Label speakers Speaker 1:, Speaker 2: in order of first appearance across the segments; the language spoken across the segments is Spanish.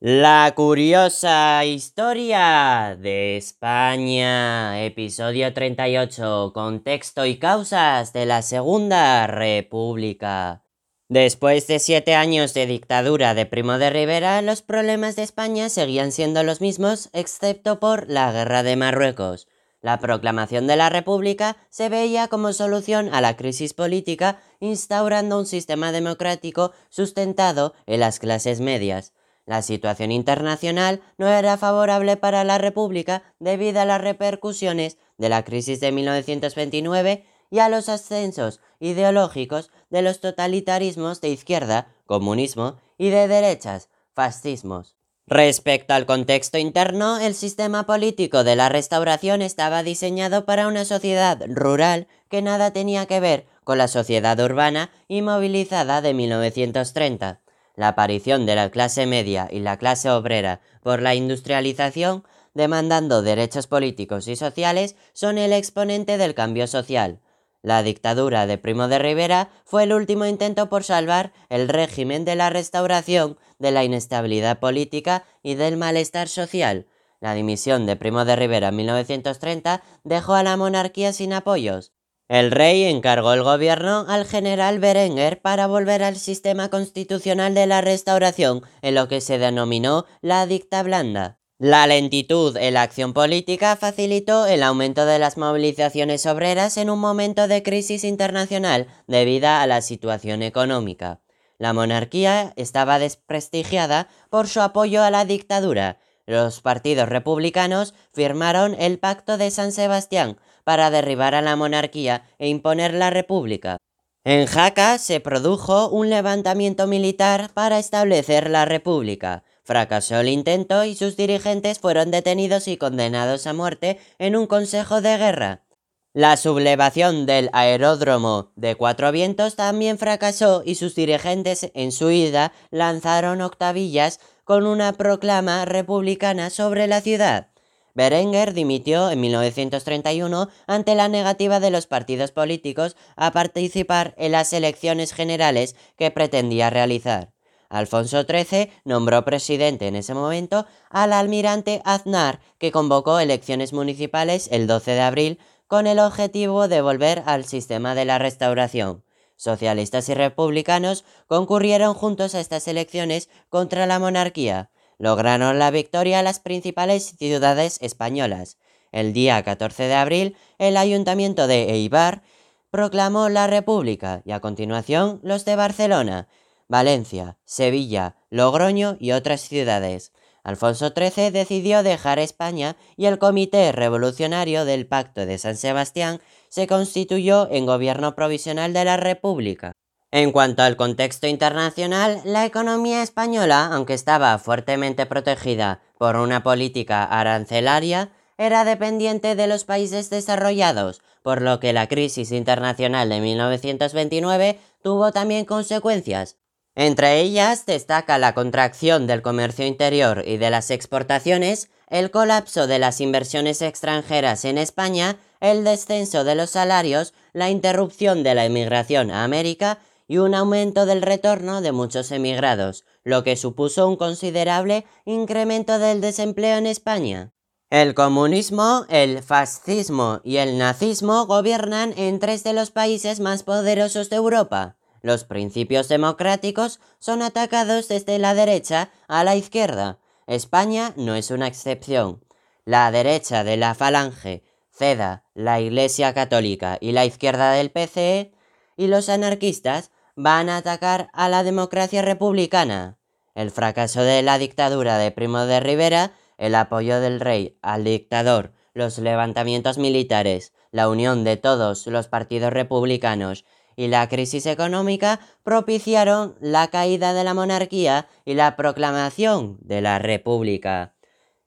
Speaker 1: La curiosa historia de España, episodio 38, contexto y causas de la Segunda República. Después de siete años de dictadura de Primo de Rivera, los problemas de España seguían siendo los mismos, excepto por la guerra de Marruecos. La proclamación de la República se veía como solución a la crisis política, instaurando un sistema democrático sustentado en las clases medias. La situación internacional no era favorable para la República debido a las repercusiones de la crisis de 1929 y a los ascensos ideológicos de los totalitarismos de izquierda, comunismo, y de derechas, fascismos. Respecto al contexto interno, el sistema político de la restauración estaba diseñado para una sociedad rural que nada tenía que ver con la sociedad urbana y movilizada de 1930. La aparición de la clase media y la clase obrera por la industrialización, demandando derechos políticos y sociales, son el exponente del cambio social. La dictadura de Primo de Rivera fue el último intento por salvar el régimen de la restauración de la inestabilidad política y del malestar social. La dimisión de Primo de Rivera en 1930 dejó a la monarquía sin apoyos. El rey encargó el gobierno al general Berenguer para volver al sistema constitucional de la restauración, en lo que se denominó la dicta blanda. La lentitud en la acción política facilitó el aumento de las movilizaciones obreras en un momento de crisis internacional debido a la situación económica. La monarquía estaba desprestigiada por su apoyo a la dictadura. Los partidos republicanos firmaron el Pacto de San Sebastián, para derribar a la monarquía e imponer la república. En Jaca se produjo un levantamiento militar para establecer la república. Fracasó el intento y sus dirigentes fueron detenidos y condenados a muerte en un consejo de guerra. La sublevación del aeródromo de Cuatro Vientos también fracasó y sus dirigentes en su ida lanzaron octavillas con una proclama republicana sobre la ciudad. Berenguer dimitió en 1931 ante la negativa de los partidos políticos a participar en las elecciones generales que pretendía realizar. Alfonso XIII nombró presidente en ese momento al almirante Aznar, que convocó elecciones municipales el 12 de abril con el objetivo de volver al sistema de la restauración. Socialistas y republicanos concurrieron juntos a estas elecciones contra la monarquía lograron la victoria las principales ciudades españolas. El día 14 de abril, el ayuntamiento de Eibar proclamó la República y a continuación los de Barcelona, Valencia, Sevilla, Logroño y otras ciudades. Alfonso XIII decidió dejar España y el Comité Revolucionario del Pacto de San Sebastián se constituyó en gobierno provisional de la República. En cuanto al contexto internacional, la economía española, aunque estaba fuertemente protegida por una política arancelaria, era dependiente de los países desarrollados, por lo que la crisis internacional de 1929 tuvo también consecuencias. Entre ellas destaca la contracción del comercio interior y de las exportaciones, el colapso de las inversiones extranjeras en España, el descenso de los salarios, la interrupción de la emigración a América y un aumento del retorno de muchos emigrados, lo que supuso un considerable incremento del desempleo en España. El comunismo, el fascismo y el nazismo gobiernan en tres de los países más poderosos de Europa. Los principios democráticos son atacados desde la derecha a la izquierda. España no es una excepción. La derecha de la Falange, CEDA, la Iglesia Católica y la izquierda del PCE y los anarquistas van a atacar a la democracia republicana. El fracaso de la dictadura de Primo de Rivera, el apoyo del rey al dictador, los levantamientos militares, la unión de todos los partidos republicanos y la crisis económica propiciaron la caída de la monarquía y la proclamación de la república.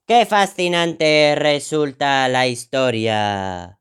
Speaker 1: ¡Qué fascinante resulta la historia!